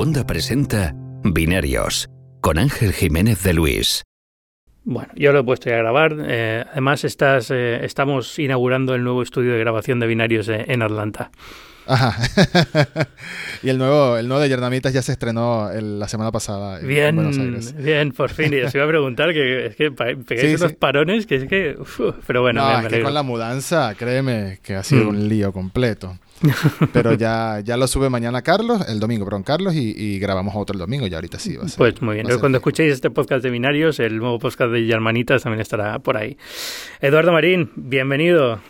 Segunda presenta Binarios con Ángel Jiménez de Luis. Bueno, yo lo he puesto ya a grabar. Eh, además, estás, eh, estamos inaugurando el nuevo estudio de grabación de binarios eh, en Atlanta. Ajá. y el nuevo, el nuevo de Yernamitas ya se estrenó la semana pasada en, bien, Buenos Aires. Bien, por fin. Y os iba a preguntar que es que pegáis unos parones que es que. pero bueno, no, es que con la mudanza, créeme que ha sido mm. un lío completo. Pero ya, ya lo sube mañana Carlos, el domingo, perdón, Carlos, y, grabamos otro el domingo, ya ahorita sí va a ser. Pues muy bien. Cuando escuchéis este podcast de binarios, el nuevo podcast de Germanitas también estará por ahí. Eduardo Marín, bienvenido.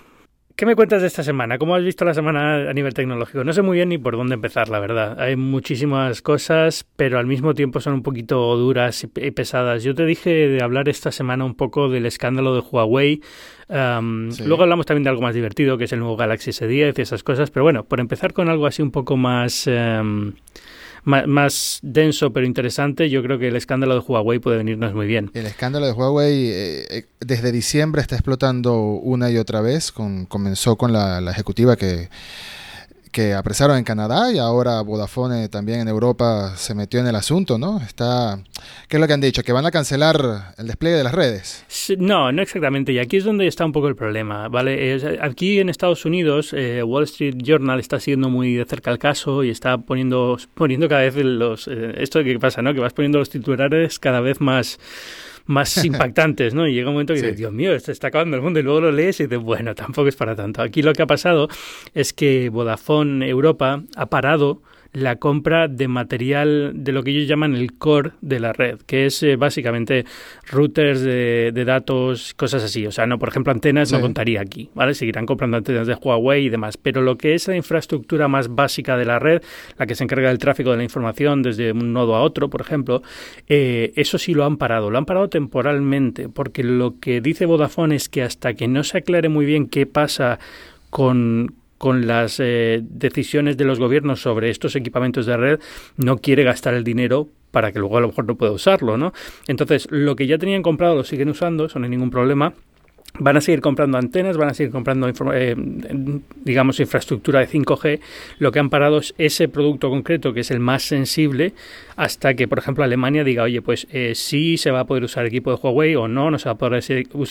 ¿Qué me cuentas de esta semana? ¿Cómo has visto la semana a nivel tecnológico? No sé muy bien ni por dónde empezar, la verdad. Hay muchísimas cosas, pero al mismo tiempo son un poquito duras y pesadas. Yo te dije de hablar esta semana un poco del escándalo de Huawei. Luego hablamos también de algo más divertido, que es el nuevo Galaxy S10 y esas cosas. Pero bueno, por empezar con algo así un poco más... Em, más, denso pero interesante, yo creo que el escándalo de Huawei puede venirnos muy bien. El escándalo de Huawei eh, eh, desde diciembre está explotando una y otra vez. Con, comenzó con la ejecutiva que que apresaron en Canadá y ahora Vodafone también en Europa se metió en el asunto, ¿no? Está, ¿qué es lo que han dicho? Que van a cancelar el despliegue de las redes. No, no exactamente. Y aquí es donde está un poco el problema, ¿vale? aquí en Estados Unidos, eh, Wall Street Journal está siguiendo muy de cerca el caso y está poniendo, poniendo cada vez los, eh, esto que pasa, ¿no? Que vas poniendo los titulares cada vez más más impactantes, ¿no? Y llega un momento que dices, Dios mío, esto está acabando el mundo, y luego lo lees y dices, bueno, tampoco es para tanto. Aquí lo que ha pasado es que Vodafone Europa ha parado la compra de material de lo que ellos llaman el core de la red, que es eh, básicamente routers de, datos, cosas así. O sea, no, por ejemplo, antenas no contaría aquí, ¿vale? Seguirán comprando antenas de Huawei y demás, pero lo que es la infraestructura más básica de la red, la que se encarga del tráfico de la información desde un nodo a otro, por ejemplo, eh, eso sí lo han parado. Lo han parado temporalmente, porque lo que dice Vodafone es que hasta que no se aclare muy bien qué pasa con, con las eh, decisiones de los gobiernos sobre estos equipamientos de red, no quiere gastar el dinero para que luego a lo mejor no pueda usarlo, ¿no? Entonces, lo que ya tenían comprado lo siguen usando, eso no hay ningún problema, Van a seguir comprando antenas, van a seguir comprando, eh, digamos, infraestructura de 5G. Lo que han parado es ese producto concreto, que es el más sensible, hasta que, por ejemplo, Alemania diga, oye, pues eh, sí se va a poder usar equipo de Huawei o no, no se va a poder,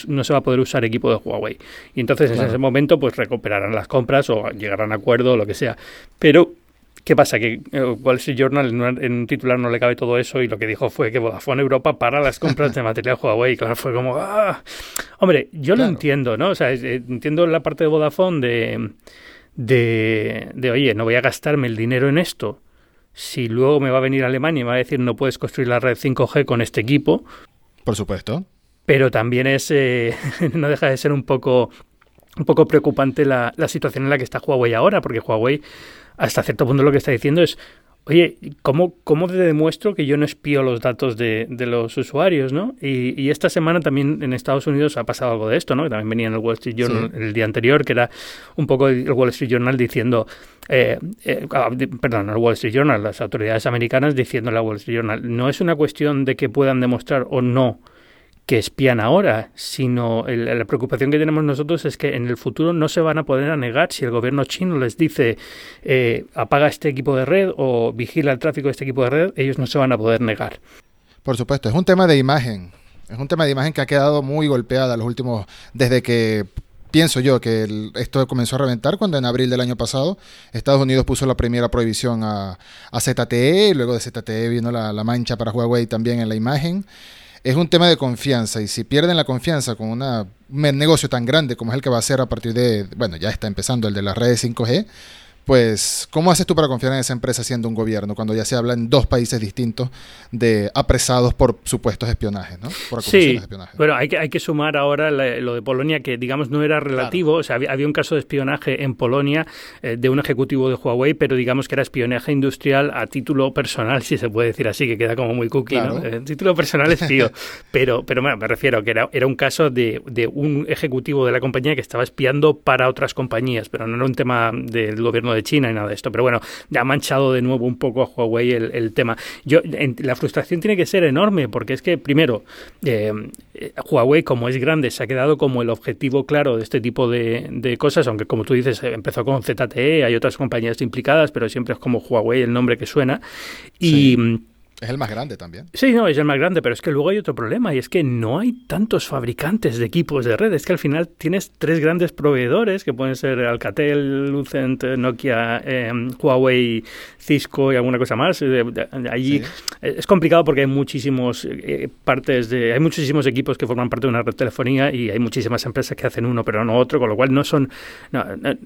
no se va a poder usar equipo de Huawei. Y entonces, en ese momento, pues recuperarán las compras o llegarán a acuerdo o lo que sea. Pero ¿Qué pasa? Que eh, Wall Street Journal en un titular no le cabe todo eso y lo que dijo fue que Vodafone Europa para las compras de material Huawei. Claro, fue como... ¡ah! Hombre, yo lo entiendo, ¿no? O sea, eh, entiendo la parte de Vodafone de, de, de, oye, no voy a gastarme el dinero en esto. Si luego me va a venir a Alemania y me va a decir no puedes construir la red 5G con este equipo. Por supuesto. Pero también es... Eh, no deja de ser un poco un poco preocupante la, la, situación en la que está Huawei ahora, porque Huawei hasta cierto punto lo que está diciendo es, oye, ¿cómo, cómo te demuestro que yo no espío los datos de, de los usuarios, no? Y, y, esta semana también en Estados Unidos ha pasado algo de esto, ¿no? Que también venía en el Wall Street Journal el día anterior, que era un poco el Wall Street Journal diciendo, eh, eh, ah, perdón, el Wall Street Journal, las autoridades americanas diciendo al Wall Street Journal, no es una cuestión de que puedan demostrar o no que espían ahora, sino la preocupación que tenemos nosotros es que en el futuro no se van a poder negar si el gobierno chino les dice eh, apaga este equipo de red o vigila el tráfico de este equipo de red, ellos no se van a poder negar. Por supuesto, es un tema de imagen. Es un tema de imagen que ha quedado muy golpeada los últimos, desde que pienso yo que esto comenzó a reventar cuando en abril del año pasado Estados Unidos puso la primera prohibición a, a ZTE, y luego de ZTE vino la mancha para Huawei también en la imagen es un tema de confianza y si pierden la confianza con una, un negocio tan grande como es el que va a ser a partir de, bueno, ya está empezando el de las redes 5G, pues, ¿cómo haces tú para confiar en esa empresa siendo un gobierno cuando ya se habla en dos países distintos de apresados por supuestos espionajes, ¿no? Por sí, de espionaje. bueno, hay que, hay que sumar ahora lo de Polonia, que digamos no era relativo, o sea, había, un caso de espionaje en Polonia eh, de un ejecutivo de Huawei, pero digamos que era espionaje industrial a título personal, si se puede decir así, que queda como muy cookie, ¿no? Eh, título personal es tío, pero, pero bueno, me refiero que era, era un caso de, de un ejecutivo de la compañía que estaba espiando para otras compañías, pero no era un tema del gobierno de China y nada de esto. Pero bueno, ya ha manchado de nuevo un poco a Huawei el, tema. Yo, la frustración tiene que ser enorme porque es que, primero, eh, Huawei, como es grande, se ha quedado como el objetivo claro de este tipo de, cosas, aunque como tú dices, empezó con ZTE, hay otras compañías implicadas, pero siempre es como Huawei el nombre que suena. Y. Es el más grande también. Sí, no, es el más grande, pero es que luego hay otro problema y es que no hay tantos fabricantes de equipos de red. Es que al final tienes tres grandes proveedores que pueden ser Alcatel, Lucent, Nokia, em, Huawei, Cisco y alguna cosa más. Allí es complicado porque hay muchísimos eh, partes de, hay muchísimos equipos que forman parte de una red de telefonía y hay muchísimas empresas que hacen uno pero no otro, con lo cual no son,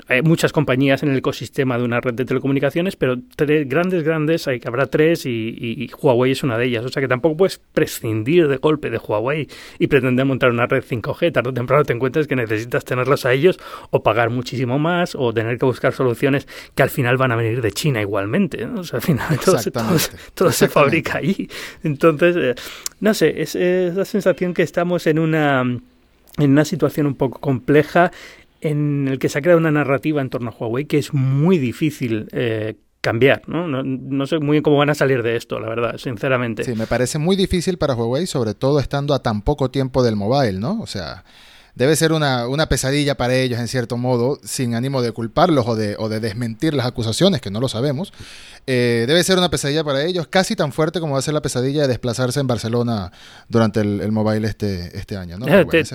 hay muchas compañías en el ecosistema de una red de telecomunicaciones, pero tres grandes, grandes, hay que habrá tres y, y Huawei es una de ellas. O sea que tampoco puedes prescindir de golpe de Huawei y pretender montar una red 5G. Tarde o temprano te encuentras que necesitas tenerlos a ellos o pagar muchísimo más o tener que buscar soluciones que al final van a venir de China igualmente. O sea, al final todo, se, fabrica ahí. Entonces, eh, no sé, es, la sensación que estamos en una, en una situación un poco compleja en el que se ha creado una narrativa en torno a Huawei que es muy difícil eh, cambiar. ¿no? ¿no? No, sé muy bien cómo van a salir de esto, la verdad, sinceramente. Sí, me parece muy difícil para Huawei, sobre todo estando a tan poco tiempo del mobile, ¿no? O sea, debe ser una, una, pesadilla para ellos, en cierto modo, sin ánimo de culparlos o de, o de desmentir las acusaciones, que no lo sabemos. Eh, debe ser una pesadilla para ellos, casi tan fuerte como va a ser la pesadilla de desplazarse en Barcelona durante el, mobile este, este año. ¿no?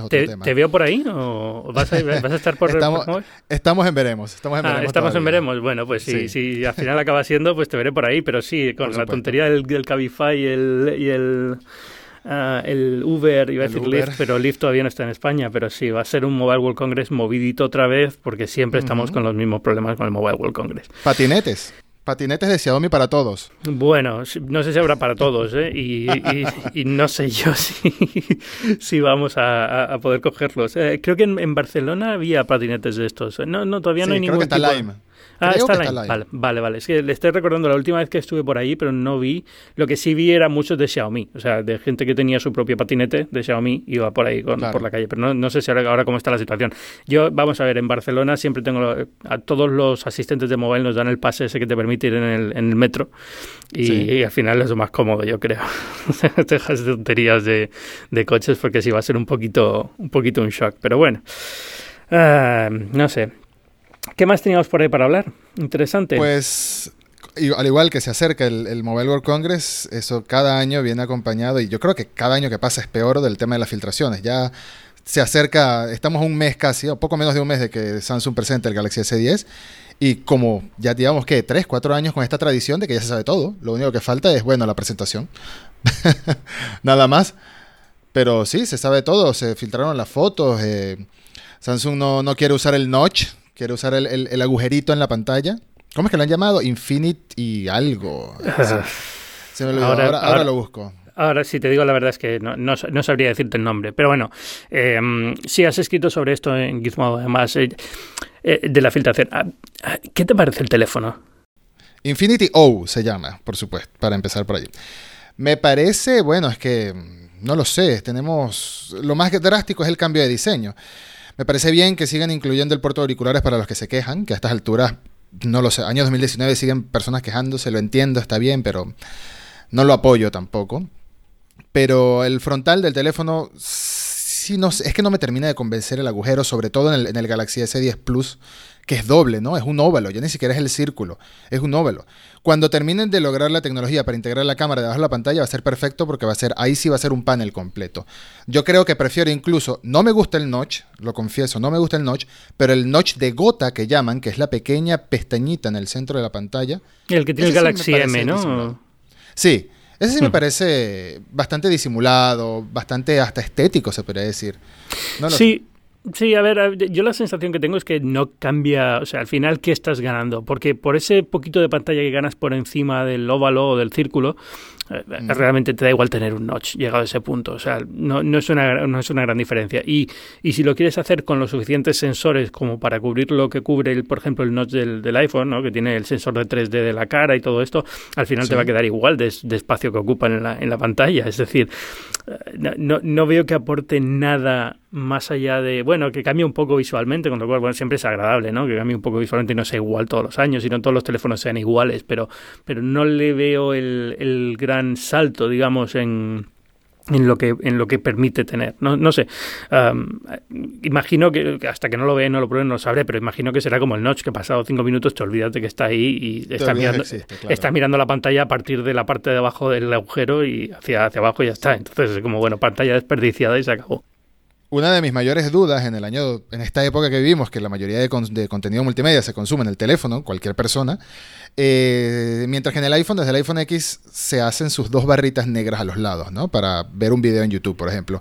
Te, veo por ahí o vas a, vas a estar por estamos, estamos en veremos. Estamos en ah, veremos. estamos en veremos. Bueno, pues sí, si al final acaba siendo, pues te veré por ahí, pero sí, con la tontería del, del Cabify y el... Y el Ah, el Uber, iba a decir Lyft, pero Lyft todavía no está en España, pero sí, va a ser un Mobile World Congress movidito otra vez, porque siempre estamos con los mismos problemas con el Mobile World Congress. Patinetes. Patinetes de Xiaomi para todos. Bueno, no sé si habrá para todos, ¿eh? y, no sé yo si, si vamos a, poder cogerlos. Eh, creo que en, Barcelona había patinetes de estos. No, no todavía no hay creo ningún. Que está Lime. Ah, está, Vale, vale, vale. Es que le estoy recordando la última vez que estuve por ahí, pero no vi. Lo que sí vi era muchos de Xiaomi. O sea, de gente que tenía su propio patinete de Xiaomi iba por ahí con, por la calle. Pero no, no sé si ahora, ahora, cómo está la situación. Yo, vamos a ver, en Barcelona siempre tengo. A todos los asistentes de móvil nos dan el pase ese que te permite ir en el, en el metro. Y, al final es lo más cómodo, yo creo. Dejas tonterías de, de coches porque sí va a ser un poquito un, poquito un shock. Pero bueno. Ah, no sé. ¿Qué más teníamos por ahí para hablar? Interesante. Pues al igual que se acerca el, Mobile World Congress, eso cada año viene acompañado, y yo creo que cada año que pasa es peor del tema de las filtraciones. Ya se acerca, estamos un mes casi, o poco menos de un mes de que Samsung presente el Galaxy S10, y como ya digamos que tres, cuatro años con esta tradición de que ya se sabe todo, lo único que falta es, bueno, la presentación. Nada más. Pero sí, se sabe todo, se filtraron las fotos. Eh, Samsung no, no quiere usar el notch Quiero usar el, agujerito en la pantalla. ¿Cómo es que lo han llamado? Infinite y algo. Se me Ahora, lo busco. Ahora, si te digo la verdad es que no, sabría decirte el nombre. Pero bueno, eh, si has escrito sobre esto en Gizmodo, además, eh, eh, de la filtración. Ah, ah, ¿Qué te parece el teléfono? Infinity O se llama, por supuesto, para empezar por allí. Me parece, bueno, es que no lo sé, tenemos... Lo más drástico es el cambio de diseño. Me parece bien que sigan incluyendo el puerto de auriculares para los que se quejan, que a estas alturas, no lo sé, año 2019 siguen personas quejándose, lo entiendo, está bien, pero no lo apoyo tampoco. Pero el frontal del teléfono, sí, no, es que no me termina de convencer el agujero, sobre todo en el, en el Galaxy S10 Plus, que es doble, ¿no? Es un óvalo, ya ni siquiera es el círculo, es un óvalo. Cuando terminen de lograr la tecnología para integrar la cámara debajo de la pantalla va a ser perfecto porque va a ser, ahí sí va a ser un panel completo. Yo creo que prefiero incluso, no me gusta el notch, lo confieso, no me gusta el notch, pero el notch de gota que llaman, que es la pequeña pestañita en el centro de la pantalla. El que tiene el Galaxy M, ¿no? Sí, ese sí me hmm. parece bastante disimulado, bastante hasta estético, se podría decir. sí, Sí, a ver, yo la sensación que tengo es que no cambia, o sea, al final, ¿qué estás ganando? Porque por ese poquito de pantalla que ganas por encima del óvalo o del círculo, mm. realmente te da igual tener un notch llegado a ese punto. O sea, no, no, es, una, no es una gran diferencia. Y, y si lo quieres hacer con los suficientes sensores como para cubrir lo que cubre, el, por ejemplo, el notch del, del iPhone, ¿no? que tiene el sensor de 3D de la cara y todo esto, al final te va a quedar igual de, de, espacio que ocupan en la, en la pantalla. Es decir, eh, no, no veo que aporte nada más allá de, bueno, que cambie un poco visualmente, con lo cual, bueno, siempre es agradable, ¿no? Que cambie un poco visualmente y no sea igual todos los años y no todos los teléfonos sean iguales, pero, pero no le veo el, el gran salto, digamos, en, en lo que en lo que permite tener no, no sé imagino que hasta que no lo vea no lo pruebe no lo sabré pero imagino que será como el notch que pasado cinco minutos te olvidas de que está ahí y está mirando está mirando la pantalla a partir de la parte de abajo del agujero y hacia hacia abajo y ya está. Entonces es como bueno pantalla desperdiciada y se acabó una de mis mayores dudas en el año, en esta época que vivimos, que la mayoría de, contenido multimedia se consume en el teléfono, cualquier persona, eh, mientras que en el iPhone, desde el iPhone X, se hacen sus dos barritas negras a los lados, ¿no? Para ver un video en YouTube, por ejemplo.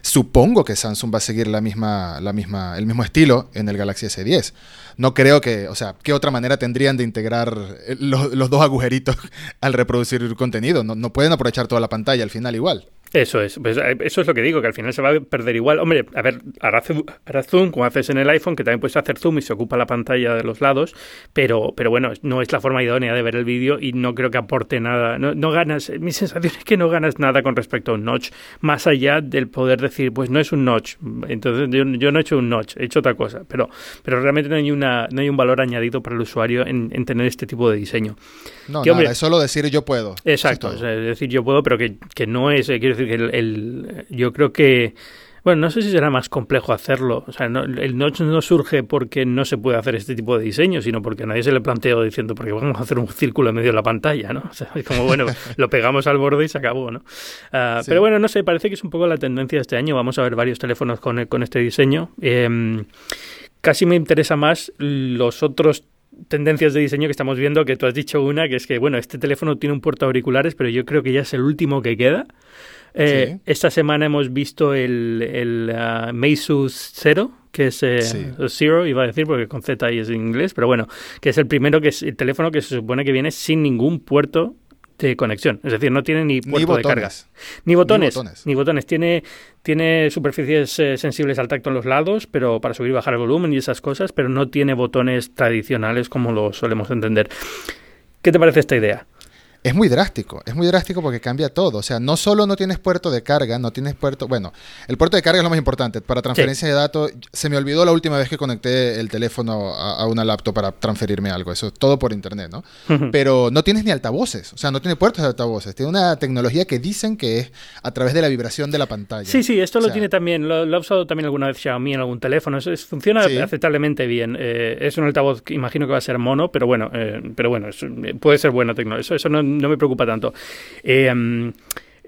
Supongo que Samsung va a seguir la misma, el mismo estilo en el Galaxy S10. No creo que, o sea, ¿qué otra manera tendrían de integrar eh, los, dos agujeritos al reproducir contenido? No pueden aprovechar toda la pantalla al final igual. Eso es, pues eh, eso es lo que digo, que al final se va a perder igual. Hombre, a ver, hará, zoom como haces en el iPhone, que también puedes hacer zoom y se ocupa la pantalla de los lados, pero, pero bueno, no es la forma idónea de ver el vídeo y no creo que aporte nada. No, no ganas, mi sensación es que no ganas nada con respecto a un notch, más allá del poder decir, pues no es un notch. Entonces yo, no he hecho un notch, he hecho otra cosa, pero, pero realmente no hay, una, no hay un valor añadido para el usuario en, tener este tipo de diseño. No, nada, es solo decir yo puedo. Exacto, es, decir yo puedo, pero que, que no es, eh, quiero el, yo creo que bueno, no sé si será más complejo hacerlo. O sea, el notch no surge porque no se puede hacer este tipo de diseño, sino porque nadie se le planteó diciendo, porque vamos a hacer un círculo en medio de la pantalla, ¿no? O sea, es como, bueno, lo pegamos al borde y se acabó, ¿no? Ah, pero bueno, no sé, parece que es un poco la tendencia de este año. Vamos a ver varios teléfonos con, con este diseño. Em, casi me interesa más los otros tendencias de diseño que estamos viendo, que tú has dicho una, que es que, bueno, este teléfono tiene un puerto auriculares, pero yo creo que ya es el último que queda. Eh, esta semana hemos visto el, el uh, Meizu Zero, que es eh, Zero, iba a decir, porque con Z ahí es en inglés, pero bueno, que es el primero que es el teléfono que se supone que viene sin ningún puerto de conexión. Es decir, no tiene ni puerto de carga. Ni botones. Ni botones. Tiene, tiene superficies eh, sensibles al tacto en los lados, pero para subir y bajar el volumen y esas cosas, pero no tiene botones tradicionales como lo solemos entender. ¿Qué te parece esta idea? Es muy drástico, es muy drástico porque cambia todo. O sea, no solo no tienes puerto de carga, no tienes puerto, bueno, el puerto de carga es lo más importante. Para transferencia de datos, se me olvidó la última vez que conecté el teléfono a, una laptop para transferirme algo. Eso es todo por internet, ¿no? Pero no tienes ni altavoces, o sea, no tiene puertos de altavoces. Tiene una tecnología que dicen que es a través de la vibración de la pantalla. Sí, sí, esto lo tiene también, lo, ha usado también alguna vez Xiaomi en algún teléfono. Eso funciona aceptablemente bien. Eh, es un altavoz que imagino que va a ser mono, pero bueno, eh, pero bueno, puede ser buena tecnología. Eso, eso no, no me preocupa tanto. Eh,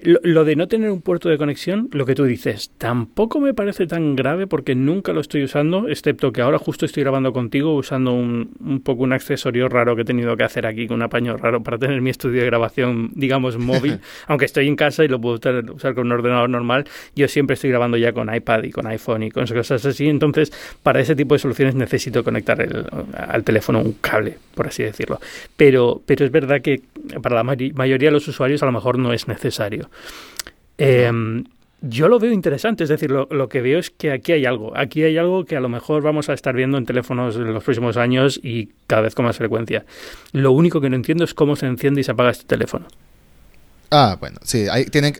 lo, de no tener un puerto de conexión, lo que tú dices, tampoco me parece tan grave porque nunca lo estoy usando, excepto que ahora justo estoy grabando contigo usando un, un poco un accesorio raro que he tenido que hacer aquí, con un apaño raro para tener mi estudio de grabación, digamos, móvil. Aunque estoy en casa y lo puedo usar, con un ordenador normal, yo siempre estoy grabando ya con iPad y con iPhone y con cosas así. Entonces, para ese tipo de soluciones necesito conectar el, al teléfono un cable, por así decirlo. Pero, pero es verdad que para la mayoría de los usuarios a lo mejor no es necesario. Em, yo lo veo interesante, es decir, lo, que veo es que aquí hay algo, aquí hay algo que a lo mejor vamos a estar viendo en teléfonos en los próximos años y cada vez con más frecuencia. Lo único que no entiendo es cómo se enciende y se apaga este teléfono. Ah, bueno, sí,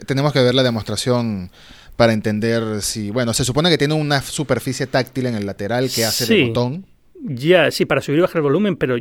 tenemos que ver la demostración para entender si, bueno, se supone que tiene una superficie táctil en el lateral que hace de botón. Ya, sí, para subir y bajar el volumen, pero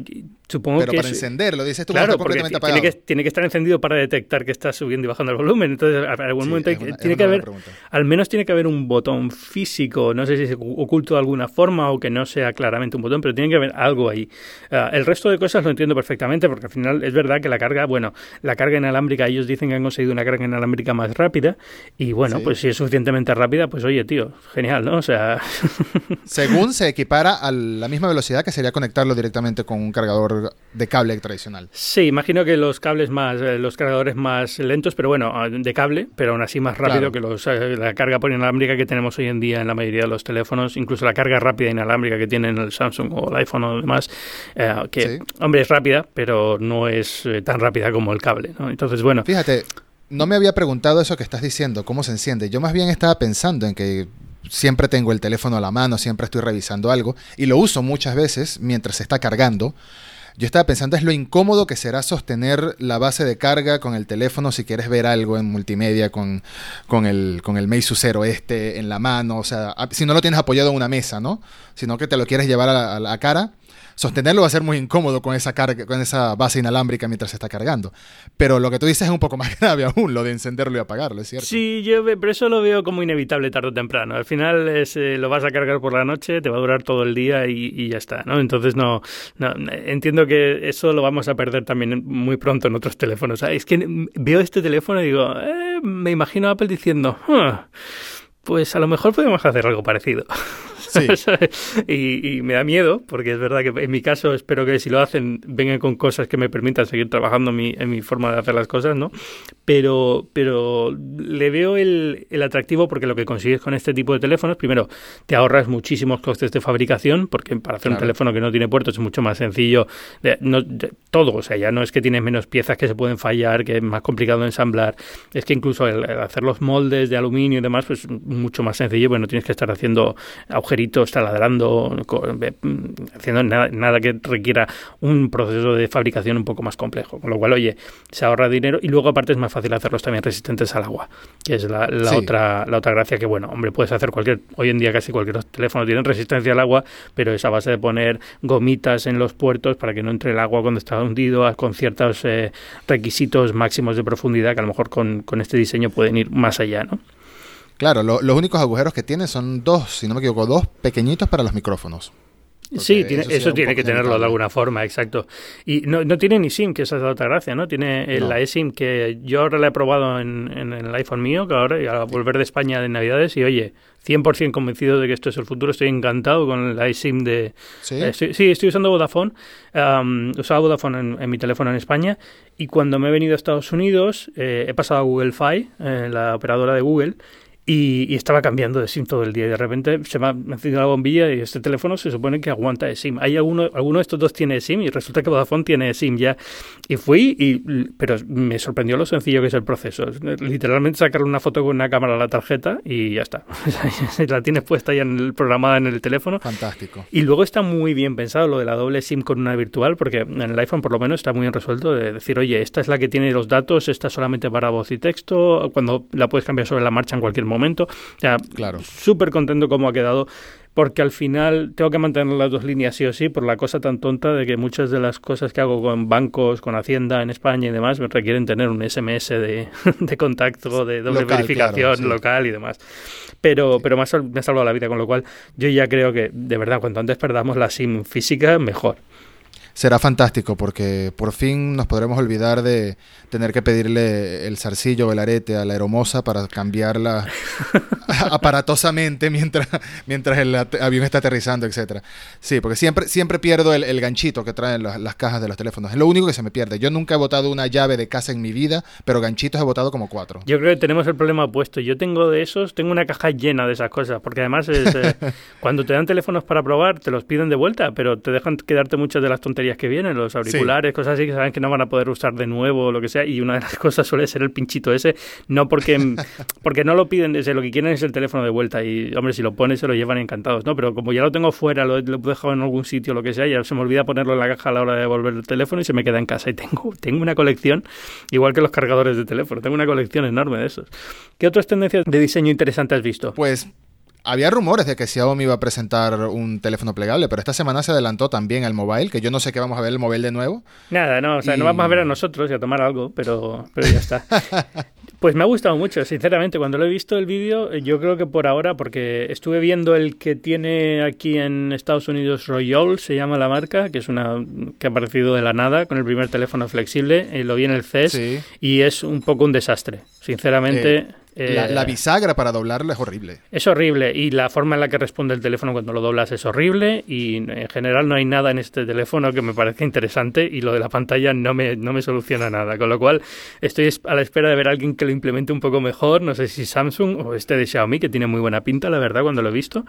supongo pero que... para encenderlo, dices tú, claro, completamente apagado. Tiene que, tiene que estar encendido para detectar que está subiendo y bajando el volumen. Entonces, a algún momento tiene que haber... Al menos tiene que haber un botón físico, no sé si es oculto de alguna forma o que no sea claramente un botón, pero tiene que haber algo ahí. Ah, el resto de cosas lo entiendo perfectamente porque al final es verdad que la carga, bueno, la carga inalámbrica, ellos dicen que han conseguido una carga inalámbrica más rápida y bueno, pues si es suficientemente rápida, pues oye, tío, genial, ¿no? O sea... Según se equipara a la misma velocidad que sería conectarlo directamente con un cargador de cable tradicional. Sí, imagino que los cables más, eh, los cargadores más lentos, pero bueno, ah, de cable, pero aún así más rápido que los, eh, la carga por inalámbrica que tenemos hoy en día en la mayoría de los teléfonos, incluso la carga rápida inalámbrica que tienen el Samsung o el iPhone o demás, eh, que, hombre, es rápida, pero no es tan rápida como el cable, ¿no? Entonces, bueno. Fíjate, no me había preguntado eso que estás diciendo, cómo se enciende. Yo más bien estaba pensando en que siempre tengo el teléfono a la mano, siempre estoy revisando algo y lo uso muchas veces mientras se está cargando. Yo estaba pensando es lo incómodo que será sostener la base de carga con el teléfono si quieres ver algo en multimedia con, con el, con el Meizu Zero este en la mano, o sea, si no lo tienes apoyado en una mesa, ¿no? Sino que te lo quieres llevar a la cara sostenerlo va a ser muy incómodo con esa carga, con esa base inalámbrica mientras se está cargando. Pero lo que tú dices es un poco más grave aún, lo de encenderlo y apagarlo, ¿es cierto? Sí, yo pero eso lo veo como inevitable tarde o temprano. Al final eh, lo vas a cargar por la noche, te va a durar todo el día y, ya está, ¿no? Entonces no, entiendo que eso lo vamos a perder también muy pronto en otros teléfonos. Es que veo este teléfono y digo, eh, me imagino a Apple diciendo, pues a lo mejor podemos hacer algo parecido. y, me da miedo, porque es verdad que en mi caso espero que si lo hacen vengan con cosas que me permitan seguir trabajando en mi, en mi forma de hacer las cosas, ¿no? Pero, pero le veo el, el, atractivo porque lo que consigues con este tipo de teléfonos, primero, te ahorras muchísimos costes de fabricación, porque para hacer un teléfono que no tiene puertos es mucho más sencillo, de, no, todo, o sea, ya no es que tienes menos piezas que se pueden fallar, que es más complicado de ensamblar, es que incluso el, hacer los moldes de aluminio y demás, pues mucho más sencillo, bueno, tienes que estar haciendo agujeros taladrando, haciendo nada, nada, que requiera un proceso de fabricación un poco más complejo. Con lo cual, oye, se ahorra dinero y luego aparte es más fácil hacerlos también resistentes al agua, que es la, otra, la otra gracia que, bueno, hombre, puedes hacer cualquier, hoy en día casi cualquier teléfono tiene resistencia al agua, pero esa base de poner gomitas en los puertos para que no entre el agua cuando está hundido, con ciertos eh, requisitos máximos de profundidad que a lo mejor con, con este diseño pueden ir más allá, ¿no? Claro, los únicos agujeros que tiene son dos, si no me equivoco, dos pequeñitos para los micrófonos. Sí, eso, tiene que tenerlo de alguna forma, exacto. Y no, no tiene ni SIM, que esa es la otra gracia, ¿no? Tiene la eSIM que yo ahora la he probado en, en, el iPhone mío, que ahora, al volver de España de Navidades, y oye, 100% convencido de que esto es el futuro. Estoy encantado con la eSIM de... Sí, eh, sí estoy usando Vodafone. usaba Vodafone en, mi teléfono en España y cuando me he venido a Estados Unidos eh, he pasado a Google Fi, eh, la operadora de Google, y, estaba cambiando de SIM todo el día y de repente se me ha encendido la bombilla y este teléfono se supone que aguanta de SIM. Hay alguno, alguno de estos dos tiene SIM y resulta que Vodafone tiene SIM ya. Y fui, y, pero me sorprendió lo sencillo que es el proceso. Literalmente sacarle una foto con una cámara a la tarjeta y ya está. la tienes puesta ya en el, programada en el teléfono. Fantástico. Y luego está muy bien pensado lo de la doble SIM con una virtual porque en el iPhone por lo menos está muy bien resuelto de decir, oye, esta es la que tiene los datos, esta solamente para voz y texto, cuando la puedes cambiar sobre la marcha en cualquier momento. Ya, claro. súper contento como ha quedado porque al final tengo que mantener las dos líneas sí o sí por la cosa tan tonta de que muchas de las cosas que hago con bancos, con Hacienda en España y demás me requieren tener un SMS de, de contacto, de doble verificación local y demás. Pero, pero me, ha, me ha salvado la vida, con lo cual yo ya creo que de verdad cuanto antes perdamos la SIM física, mejor será fantástico porque por fin nos podremos olvidar de tener que pedirle el zarcillo o el arete a la aeromoza para cambiarla aparatosamente mientras, mientras el avión está aterrizando, etcétera. Sí, porque siempre, siempre pierdo el, ganchito que traen las, cajas de los teléfonos. Es lo único que se me pierde. Yo nunca he botado una llave de casa en mi vida, pero ganchitos he botado como cuatro. Yo creo que tenemos el problema opuesto. Yo tengo de esos, tengo una caja llena de esas cosas, porque además es, eh, cuando te dan teléfonos para probar, te los piden de vuelta, pero te dejan quedarte muchas de las tonterías que vienen, los auriculares, cosas así que saben que no van a poder usar de nuevo o lo que sea. Y una de las cosas suele ser el pinchito ese, no porque, porque no lo piden desde lo que quieren es el teléfono de vuelta. Y hombre, si lo pones se lo llevan encantados, ¿no? Pero como ya lo tengo fuera, lo, he dejado en algún sitio, lo que sea, ya se me olvida ponerlo en la caja a la hora de devolver el teléfono y se me queda en casa. Y tengo, tengo una colección, igual que los cargadores de teléfono, tengo una colección enorme de esos. ¿Qué otras tendencias de diseño interesantes has visto? Pues había rumores de que Xiaomi iba a presentar un teléfono plegable, pero esta semana se adelantó también al mobile, que yo no sé qué vamos a ver el mobile de nuevo. Nada, no, o sea, no vamos a ver a nosotros y a tomar algo, pero, pero ya está. pues me ha gustado mucho, sinceramente, cuando lo he visto el vídeo, yo creo que por ahora, porque estuve viendo el que tiene aquí en Estados Unidos Royal, se llama la marca, que es una que ha aparecido de la nada con el primer teléfono flexible, eh, lo vi en el CES y es un poco un desastre, sinceramente. La, la, bisagra para doblarlo es horrible. Es horrible y la forma en la que responde el teléfono cuando lo doblas es horrible y en general no hay nada en este teléfono que me parezca interesante y lo de la pantalla no me, no me soluciona nada. Con lo cual estoy a la espera de ver a alguien que lo implemente un poco mejor. No sé si Samsung o este de Xiaomi, que tiene muy buena pinta, la verdad, cuando lo he visto.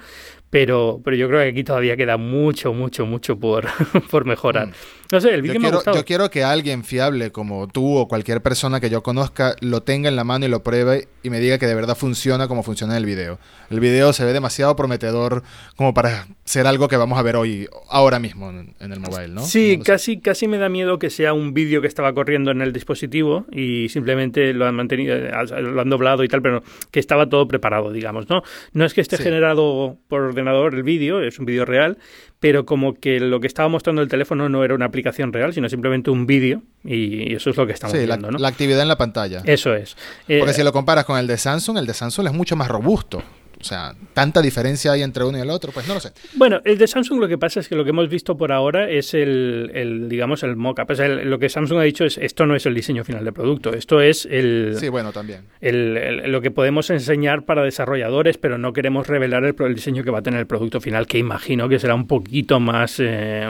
Pero, pero yo creo que aquí todavía queda mucho, mucho, mucho por, por mejorar. Mm. No sé, el vídeo me ha gustado. Yo quiero que alguien fiable como tú o cualquier persona que yo conozca lo tenga en la mano y lo pruebe y me diga que de verdad funciona como funciona en el video. El video se ve demasiado prometedor como para ser algo que vamos a ver hoy, ahora mismo en, el mobile, ¿no? Sí, casi, casi me da miedo que sea un vídeo que estaba corriendo en el dispositivo y simplemente lo han mantenido, lo han doblado y tal, pero que estaba todo preparado, digamos, ¿no? No es que esté generado por ordenador el vídeo, es un vídeo real, pero como que lo que estaba mostrando el teléfono no era una aplicación real, sino simplemente un vídeo, y eso es lo que estamos sí, viendo, la, la actividad en la pantalla. Eso es. Porque eh, si lo comparas con el de Samsung, el de Samsung es mucho más robusto. O sea, tanta diferencia hay entre uno y el otro, pues no lo sé. Bueno, el de Samsung lo que pasa es que lo que hemos visto por ahora es el, digamos, el mock-up. O sea, lo que Samsung ha dicho es, esto no es el diseño final del producto, esto es el... Sí, bueno, también. El, lo que podemos enseñar para desarrolladores, pero no queremos revelar el, diseño que va a tener el producto final, que imagino que será un poquito más, eh,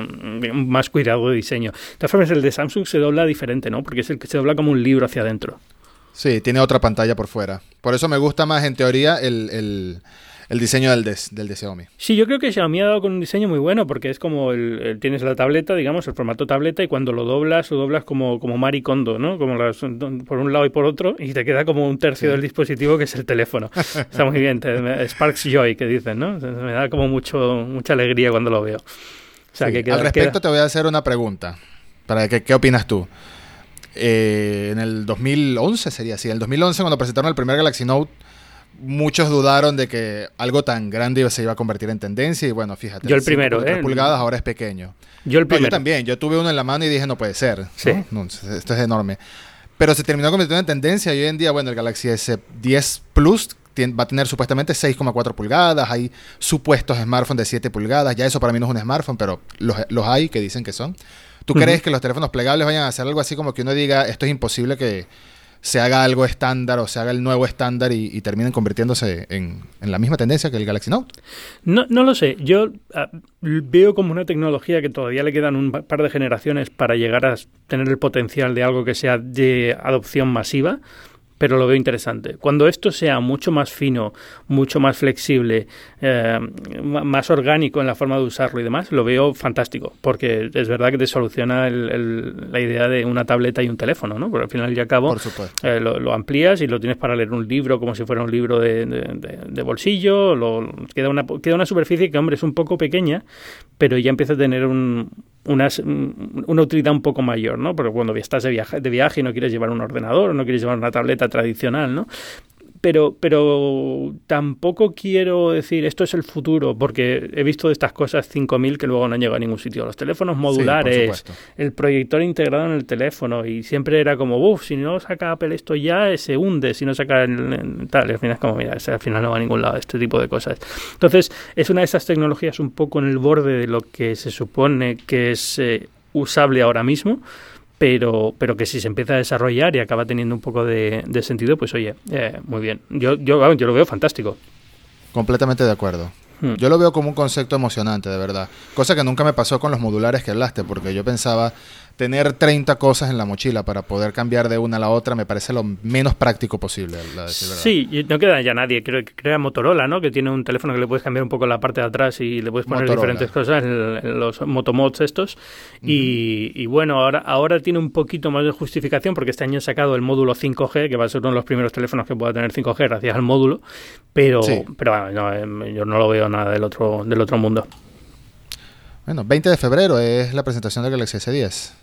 más cuidado de diseño. De todas formas, el de Samsung se dobla diferente, ¿no? Porque es el que se dobla como un libro hacia adentro. Sí, tiene otra pantalla por fuera. Por eso me gusta más, en teoría, el, diseño del de, del de Xiaomi. Sí, yo creo que Xiaomi ha dado con un diseño muy bueno porque es como el, tienes la tableta, digamos, el formato tableta y cuando lo doblas, lo doblas como, como maricondo, ¿no? Como las, por un lado y por otro y te queda como un tercio del dispositivo que es el teléfono. Está muy bien, Sparks Joy que dicen, ¿no? Me da como mucho, mucha alegría cuando lo veo. O sea, que Al respecto te voy a hacer una pregunta. Para que, ¿Qué opinas tú? Eh, en el 2011 sería así. En el 2011, cuando presentaron el primer Galaxy Note, muchos dudaron de que algo tan grande se iba a convertir en tendencia. Y bueno, fíjate. Yo el primero, ¿eh? pulgadas ahora es pequeño. Yo el primero. yo también. Yo tuve uno en la mano y dije, no puede ser. esto es enorme. Pero se terminó convirtiendo en tendencia y hoy en día, bueno, el Galaxy S10 Plus va a tener supuestamente 6,4 pulgadas, hay supuestos smartphones de 7 pulgadas, ya eso para mí no es un smartphone, pero los, los hay que dicen que son. ¿Tú crees que los teléfonos plegables vayan a hacer algo así como que uno diga, esto es imposible que se haga algo estándar o se haga el nuevo estándar y, terminen convirtiéndose en, la misma tendencia que el Galaxy Note? No, no lo sé. Yo ah, veo como una tecnología que todavía le quedan un par de generaciones para llegar a tener el potencial de algo que sea de adopción masiva pero lo veo interesante. Cuando esto sea mucho más fino, mucho más flexible, eh, más orgánico en la forma de usarlo y demás, lo veo fantástico, porque es verdad que te soluciona la idea de una tableta y un teléfono, ¿no? Porque al final y al cabo eh, lo, amplías y lo tienes para leer un libro como si fuera un libro de, bolsillo, lo, queda, una, queda una superficie que, hombre, es un poco pequeña, pero ya empieza a tener un, una, una, utilidad un poco mayor, ¿no? Porque cuando estás de viaje, de viaje y no quieres llevar un ordenador, no quieres llevar una tableta tradicional, ¿no? Pero, pero tampoco quiero decir esto es el futuro, porque he visto de estas cosas 5000 que luego no han llegado a ningún sitio. Los teléfonos modulares, el proyector integrado en el teléfono, y siempre era como, uff, si no saca Apple esto ya, se hunde, si no saca el, tal. Y al final es como, mira, al final no va a ningún lado, este tipo de cosas. Entonces, es una de esas tecnologías un poco en el borde de lo que se supone que es eh, usable ahora mismo pero, pero que si se empieza a desarrollar y acaba teniendo un poco de, sentido, pues oye, eh, muy bien. Yo, yo, yo lo veo fantástico. Completamente de acuerdo. Hmm. Yo lo veo como un concepto emocionante, de verdad. Cosa que nunca me pasó con los modulares que hablaste, porque yo pensaba, tener 30 cosas en la mochila para poder cambiar de una a la otra me parece lo menos práctico posible. sí, y no queda ya nadie. Creo que crea Motorola, ¿no? Que tiene un teléfono que le puedes cambiar un poco la parte de atrás y le puedes poner diferentes cosas en, los motomods estos. y, bueno, ahora, ahora tiene un poquito más de justificación porque este año han sacado el módulo 5G, que va a ser uno de los primeros teléfonos que pueda tener 5G gracias al módulo. Pero, pero em, yo no lo veo nada del otro, del otro mundo. Bueno, 20 de febrero es la presentación del Galaxy S10.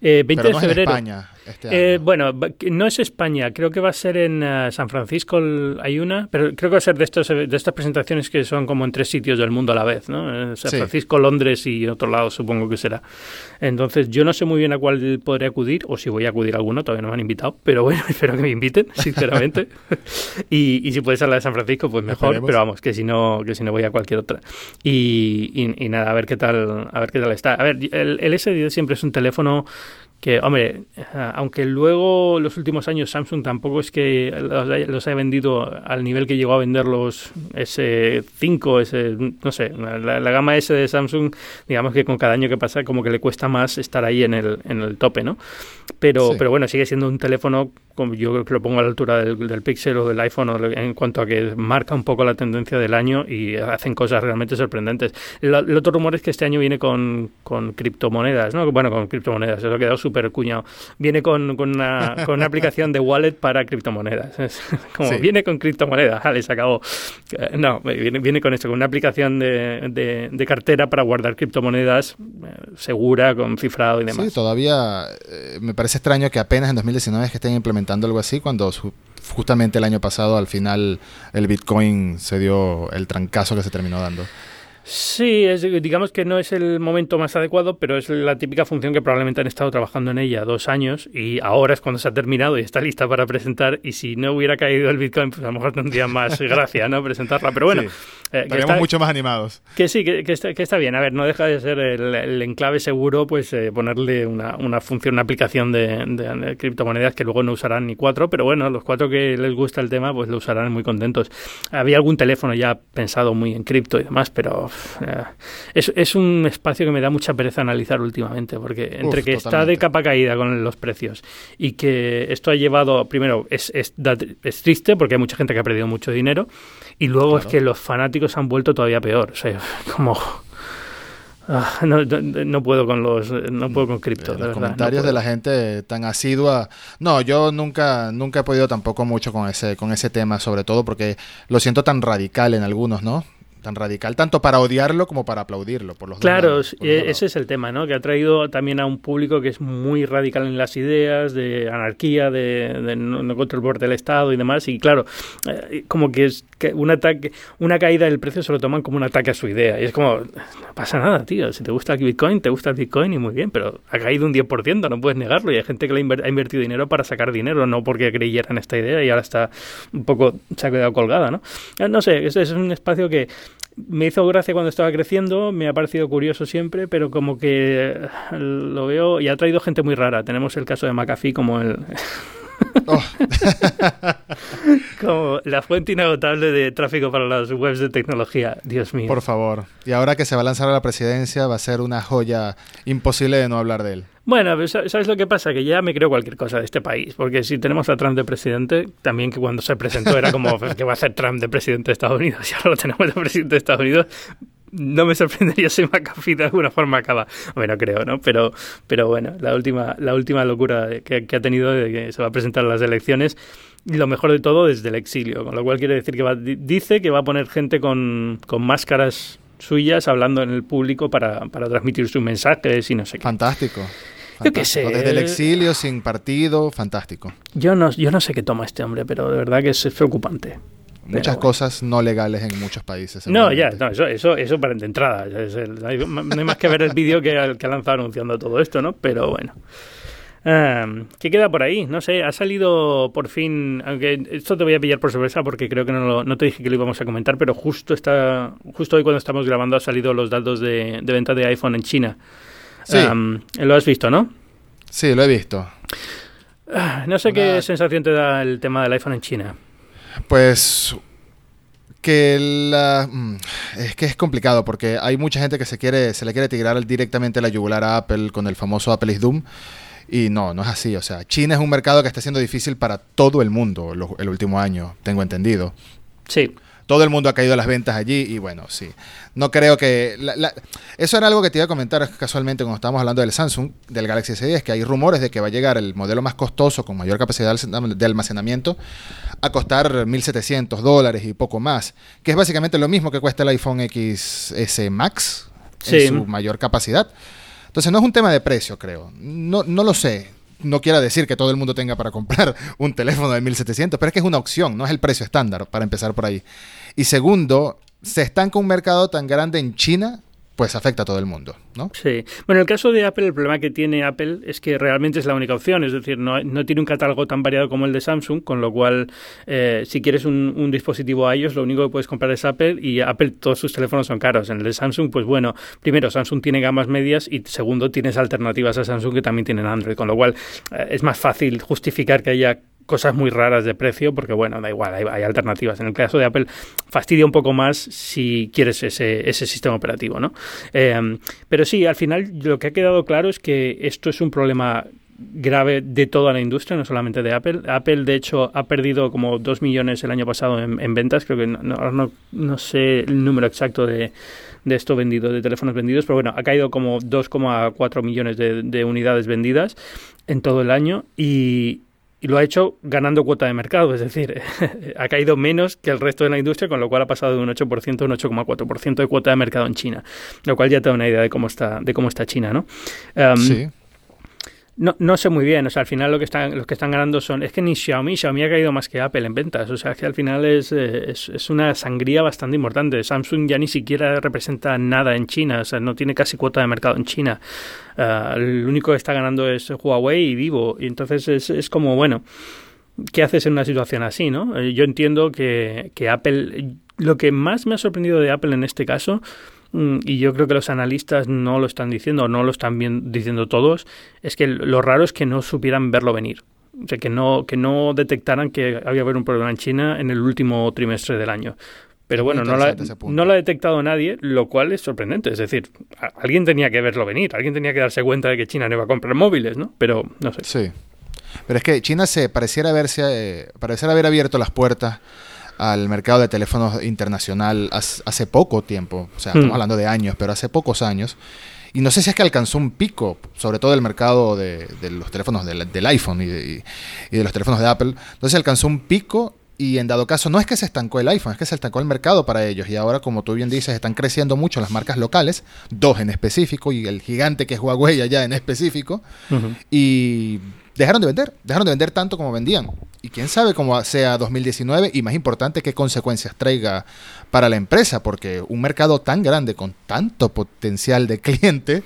Eh, 20 de febrero. España. Este eh, bueno, no es España, creo que va a ser en eh, San Francisco, hay una, pero creo que va a ser de, estos, de estas presentaciones que son como en tres sitios del mundo a la vez, ¿no? Eh, San Francisco, Londres y otro lado supongo que será. Entonces yo no sé muy bien a cuál podré acudir, o si voy a acudir a alguno, todavía no me han invitado, pero bueno, espero que me inviten, sinceramente. y, y, si puede ser la de San Francisco, pues mejor, pero vamos, que si no, que si no voy a cualquier otra. Y, y, nada, a ver qué tal, a ver qué tal está. A ver, el, el S10 siempre es un teléfono que, hombre, aunque luego los últimos años Samsung tampoco es que los, haya vendido al nivel que llegó a vender los S5, ese, no sé, la, gama S de Samsung, digamos que con cada año que pasa como que le cuesta más estar ahí en el, en el tope, ¿no? Pero, pero bueno, sigue siendo un teléfono, como yo creo que lo pongo a la altura del, del Pixel o del iPhone en cuanto a que marca un poco la tendencia del año y hacen cosas realmente sorprendentes. El, otro rumor es que este año viene con, con criptomonedas, ¿no? Bueno, con criptomonedas, eso ha quedado súper cuñado. Viene con, con, una, con una aplicación de wallet para criptomonedas. como viene con criptomonedas, vale, se acabó. Eh, no, viene, viene con esto, con una aplicación de, de, cartera para guardar criptomonedas eh, segura, con cifrado y demás. Sí, todavía eh, me parece extraño que apenas en 2019 es que estén implementando algo así, cuando justamente el año pasado al final el Bitcoin se dio el trancazo que se terminó dando. Sí, es, digamos que no es el momento más adecuado, pero es la típica función que probablemente han estado trabajando en ella dos años y ahora es cuando se ha terminado y está lista para presentar. Y si no hubiera caído el Bitcoin, pues a lo mejor tendría más gracia no presentarla. Pero bueno, eh, estaríamos mucho más animados. Que sí, que, está, bien. A ver, no deja de ser el, enclave seguro, pues eh, ponerle una, una, función, una aplicación de, criptomonedas que luego no usarán ni cuatro, pero bueno, los cuatro que les gusta el tema, pues lo usarán muy contentos. Había algún teléfono ya pensado muy en cripto y demás, pero es, es, un espacio que me da mucha pereza analizar últimamente, porque entre que está de capa caída con los precios y que esto ha llevado, primero, es, es, es triste porque hay mucha gente que ha perdido mucho dinero y luego es que los fanáticos han vuelto todavía peor. O sea, como... Ah, no, no, puedo con los no puedo con cripto los comentarios de la gente tan asidua. No yo nunca nunca he podido tampoco mucho con ese con ese tema sobre todo porque lo siento tan radical en algunos no tan radical, tanto para odiarlo como para aplaudirlo. Por los claro, ese es el tema, ¿no? Que ha traído también a un público que es muy radical en las ideas, de anarquía, de, no, control por del Estado y demás. Y claro, eh, como que es que un ataque, una caída del precio se lo toman como un ataque a su idea. Y es como, no pasa nada, tío. Si te gusta el Bitcoin, te gusta el Bitcoin y muy bien, pero ha caído un 10%, no puedes negarlo. Y hay gente que le ha invertido dinero para sacar dinero, no porque creyera en esta idea y ahora está un poco, se ha quedado colgada, ¿no? Eh, no sé, ese es un espacio que me hizo gracia cuando estaba creciendo, me ha parecido curioso siempre, pero como que lo veo y ha traído gente muy rara. Tenemos el caso de McAfee como el... Oh. como la fuente inagotable de tráfico para las webs de tecnología, Dios mío. Por favor. Y ahora que se va a lanzar a la presidencia, va a ser una joya imposible de no hablar de él. Bueno, ¿sabes lo que pasa? Que ya me creo cualquier cosa de este país, porque si tenemos a Trump de presidente, también que cuando se presentó era como que va a ser Trump de presidente de Estados Unidos, y ahora lo tenemos de presidente de Estados Unidos, no me sorprendería si McAfee de alguna forma acaba. Bueno, creo, ¿no? Pero, pero bueno, la última, la última locura que, ha tenido de que se va a presentar las elecciones, y lo mejor de todo desde el exilio, con lo cual quiere decir que dice que va a poner gente con, con máscaras suyas hablando en el público para, para transmitir sus mensajes y no sé qué. Fantástico. Yo qué sé. Desde el exilio, sin partido, fantástico. Yo no, yo no sé qué toma este hombre, pero de verdad que es preocupante. Muchas cosas no legales en muchos países. No, ya, no, eso, eso, eso para de entrada. no, hay, más que ver el vídeo que, que ha lanzado anunciando todo esto, ¿no? Pero bueno. ¿Qué queda por ahí? No sé, ha salido por fin, aunque esto te voy a pillar por sorpresa porque creo que no, no te dije que lo íbamos a comentar, pero justo está, justo hoy cuando estamos grabando ha salido los datos de, de venta de iPhone en China. Sí. lo has visto, ¿no? Sí, lo he visto. Ah, no sé qué sensación te da el tema del iPhone en China. Pues que la mm, es que es complicado porque hay mucha gente que se quiere se le quiere tirar directamente la yugular a Apple con el famoso Apple is Doom y no, no es así, o sea, China es un mercado que está siendo difícil para todo el mundo el último año, tengo entendido. Sí todo el mundo ha caído a las ventas allí y bueno, sí. No creo que... eso era algo que te iba a comentar casualmente cuando estábamos hablando del Samsung, del Galaxy S10, que hay rumores de que va a llegar el modelo más costoso, con mayor capacidad de almacenamiento, a costar 1.700 dólares y poco más, que es básicamente lo mismo que cuesta el iPhone XS Max, en su mayor capacidad. Entonces no es un tema de precio, creo. No, no lo sé no quiera decir que todo el mundo tenga para comprar un teléfono de 1700, pero es que es una opción, no es el precio estándar, para empezar por ahí. Y segundo, se estanca un mercado tan grande en China pues afecta a todo el mundo, ¿no? Sí. Bueno, en el caso de Apple, el problema que tiene Apple es que realmente es la única opción, es decir, no, tiene un catálogo tan variado como el de Samsung, con lo cual, eh, si quieres un, dispositivo a ellos, lo único que puedes comprar es Apple y Apple todos sus teléfonos son caros. En el de Samsung, pues bueno, primero, Samsung tiene gamas medias y segundo, tienes alternativas a Samsung que también tienen Android, con lo cual eh, es más fácil justificar que haya cosas muy raras de precio, porque bueno, da igual, hay, alternativas. En el caso de Apple, fastidia un poco más si quieres ese, ese sistema operativo, ¿no? Eh, pero sí, al final lo que ha quedado claro es que esto es un problema grave de toda la industria, no solamente de Apple. Apple, de hecho, ha perdido como 2 millones el año pasado en, ventas, creo que no, no, sé el número exacto de, de esto vendido, de teléfonos vendidos, pero bueno, ha caído como 2,4 millones de unidades vendidas en todo el año y, y lo ha hecho ganando cuota de mercado, es decir, ha caído menos que el resto de la industria, con lo cual ha pasado de un 8% a un 8,4% de cuota de mercado en China, lo cual ya te da una idea de cómo está, de cómo está China, ¿no? Em, sí. No, no sé muy bien, o sea, al final lo que están, los que están ganando son, es que ni Xiaomi, Xiaomi ha caído más que Apple en ventas, o sea, que al final es, eh, es, es, una sangría bastante importante. Samsung ya ni siquiera representa nada en China, o sea, no tiene casi cuota de mercado en China. Uh, único que está ganando es Huawei y Vivo, y entonces es, es como, bueno, ¿qué haces en una situación así, no? Eh, yo entiendo que, que Apple, lo que más me ha sorprendido de Apple en este caso, y yo creo que los analistas no lo están diciendo, o no lo están bien diciendo todos, es que lo raro es que no supieran verlo venir. O sea, que no, que no detectaran que había haber un problema en China en el último trimestre del año. Pero bueno, no lo, no lo ha detectado nadie, lo cual es sorprendente. Es decir, alguien tenía que verlo venir, alguien tenía que darse cuenta de que China no iba a comprar móviles, ¿no? Pero no sé. Sí. Pero es que China se pareciera haberse, eh, pareciera haber abierto las puertas al mercado de teléfonos internacional hace poco tiempo, o sea, estamos hmm. hablando de años, pero hace pocos años. Y no sé si es que alcanzó un pico, sobre todo el mercado de, los teléfonos del, iPhone y de, los teléfonos de Apple. Entonces alcanzó un pico y en dado caso no es que se estancó el iPhone, es que se estancó el mercado para ellos. Y ahora, como tú bien dices, están creciendo mucho las marcas locales, dos en específico y el gigante que es Huawei allá en específico. Y dejaron de vender, dejaron de vender tanto como vendían. Y quién sabe cómo sea 2019 y más importante qué consecuencias traiga para la empresa, porque un mercado tan grande con tanto potencial de cliente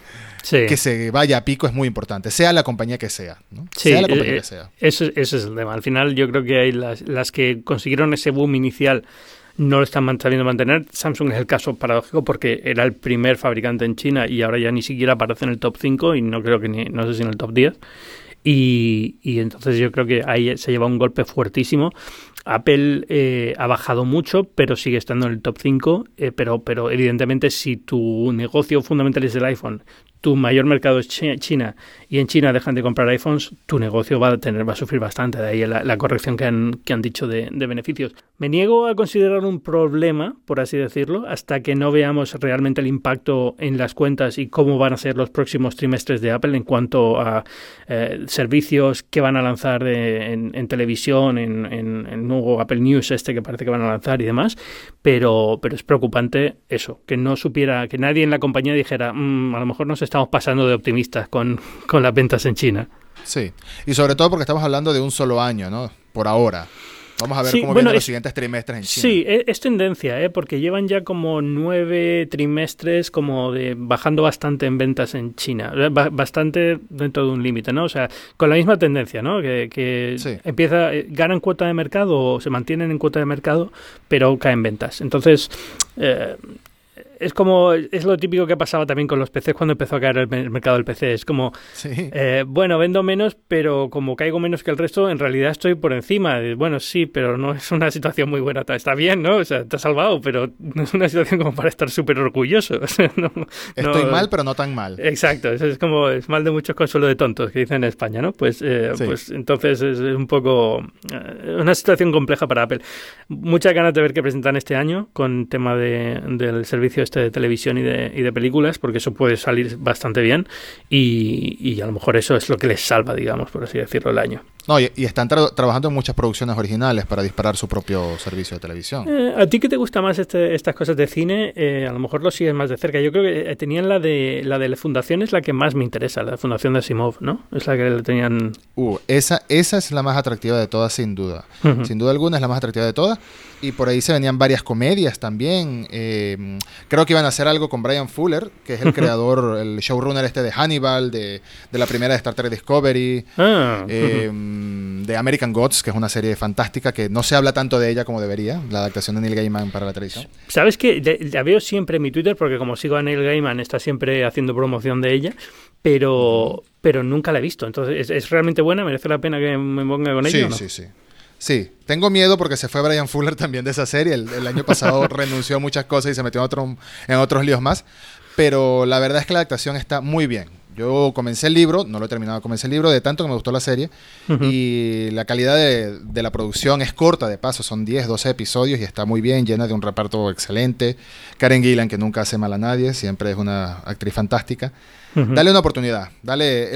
que se vaya a pico es muy importante, sea la compañía que sea. ¿no? sea la compañía eh, que sea. Eso, es el tema. Al final yo creo que hay las, las que consiguieron ese boom inicial no lo están sabiendo mantener. Samsung es el caso paradójico porque era el primer fabricante en China y ahora ya ni siquiera aparece en el top 5 y no creo que ni, no sé si en el top 10. Y, y, entonces yo creo que ahí se lleva un golpe fuertísimo. Apple eh, ha bajado mucho, pero sigue estando en el top 5. Eh, pero, pero evidentemente, si tu negocio fundamental es el iPhone, tu mayor mercado es China y en China dejan de comprar iPhones, tu negocio va a tener, va a sufrir bastante. De ahí la, corrección que han, que han dicho de, beneficios. Me niego a considerar un problema, por así decirlo, hasta que no veamos realmente el impacto en las cuentas y cómo van a ser los próximos trimestres de Apple en cuanto a eh, servicios que van a lanzar en, televisión, en, en, nuevo Apple News este que parece que van a lanzar y demás. Pero, pero es preocupante eso, que no supiera, que nadie en la compañía dijera, mm, a lo mejor no se estamos pasando de optimistas con, con las ventas en China. Sí, y sobre todo porque estamos hablando de un solo año, ¿no? Por ahora. Vamos a ver cómo vienen los siguientes trimestres en China. Sí, e, es, tendencia, ¿eh? porque llevan ya como nueve trimestres como de bajando bastante en ventas en China. Bastante dentro de un límite, ¿no? O sea, con la misma tendencia, ¿no? Que, que empieza, eh, ganan cuota de mercado o se mantienen en cuota de mercado, pero caen ventas. Entonces, eh, es como, es lo típico que pasaba también con los PCs cuando empezó a caer el, mercado del PC. Es como, eh, bueno, vendo menos, pero como caigo menos que el resto, en realidad estoy por encima. Bueno, sí, pero no es una situación muy buena. Está bien, ¿no? O sea, te has salvado, pero no es una situación como para estar súper orgulloso. estoy mal, pero no tan mal. Exacto, es, como, es mal de muchos consuelo de tontos que dicen en España, ¿no? Pues, eh, pues entonces es un poco eh, una situación compleja para Apple. Muchas ganas de ver qué presentan este año con tema de, del servicio este de televisión y de, y de películas, porque eso puede salir bastante bien y, y, a lo mejor eso es lo que les salva, digamos, por así decirlo, el año. No, y, están trabajando en muchas producciones originales para disparar su propio servicio de televisión. Eh, ¿A ti qué te gusta más este, estas cosas de cine? Eh, a lo mejor lo sigues más de cerca. Yo creo que eh, tenían la de la de la fundación es la que más me interesa, la fundación de Asimov, ¿no? Es la que le tenían... Uh, esa, esa es la más atractiva de todas, sin duda. Sin duda alguna es la más atractiva de todas. Y por ahí se venían varias comedias también. creo que iban a hacer algo con Brian Fuller, que es el creador, el showrunner este de Hannibal, de, de la primera de Star Trek Discovery. Ah, Mm, de American Gods, que es una serie fantástica que no se habla tanto de ella como debería, la adaptación de Neil Gaiman para la televisión. ¿Sabes que La veo siempre en mi Twitter porque como sigo a Neil Gaiman está siempre haciendo promoción de ella, pero, pero nunca la he visto. Entonces, ¿es, realmente buena? ¿Merece la pena que me ponga con ella? Sí, sí, sí. Sí, tengo miedo porque se fue Brian Fuller también de esa serie. El, año pasado renunció a muchas cosas y se metió en, otro, en otros líos más. Pero la verdad es que la adaptación está muy bien. Yo comencé el libro, no lo he terminado, comencé el libro de tanto que me gustó la serie y la calidad de, la producción es corta, de paso, son 10, 12 episodios y está muy bien, llena de un reparto excelente. Karen Gillan, que nunca hace mal a nadie, siempre es una actriz fantástica. Dale una oportunidad, dale,